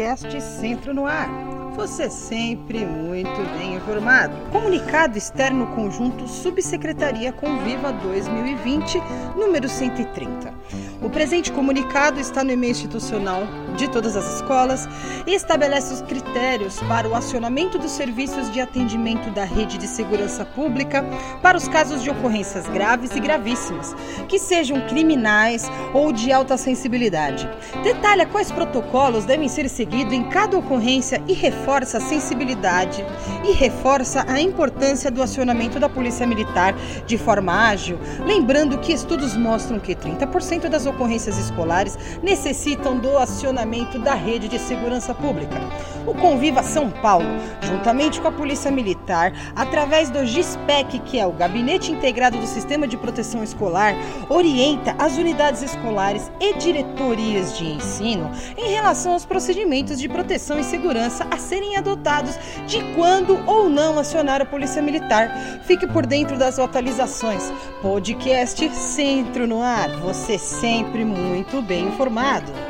podcast Centro no Ar. Você sempre muito bem informado. Comunicado externo conjunto Subsecretaria Conviva 2020, número 130. O presente comunicado está no e-mail institucional de todas as escolas e estabelece os critérios para o acionamento dos serviços de atendimento da rede de segurança pública para os casos de ocorrências graves e gravíssimas, que sejam criminais ou de alta sensibilidade. Detalha quais protocolos devem ser seguidos em cada ocorrência e reforça a sensibilidade e reforça a importância do acionamento da Polícia Militar de forma ágil, lembrando que estudos mostram que 30% das ocorrências escolares necessitam do acionamento da rede de segurança pública. O Conviva São Paulo, juntamente com a Polícia Militar, através do GISPEC, que é o Gabinete Integrado do Sistema de Proteção Escolar, orienta as unidades escolares e diretorias de ensino em relação aos procedimentos de proteção e segurança a serem adotados de quando ou não acionar a Polícia Militar. Fique por dentro das atualizações. Podcast Centro no Ar. Você sempre muito bem informado.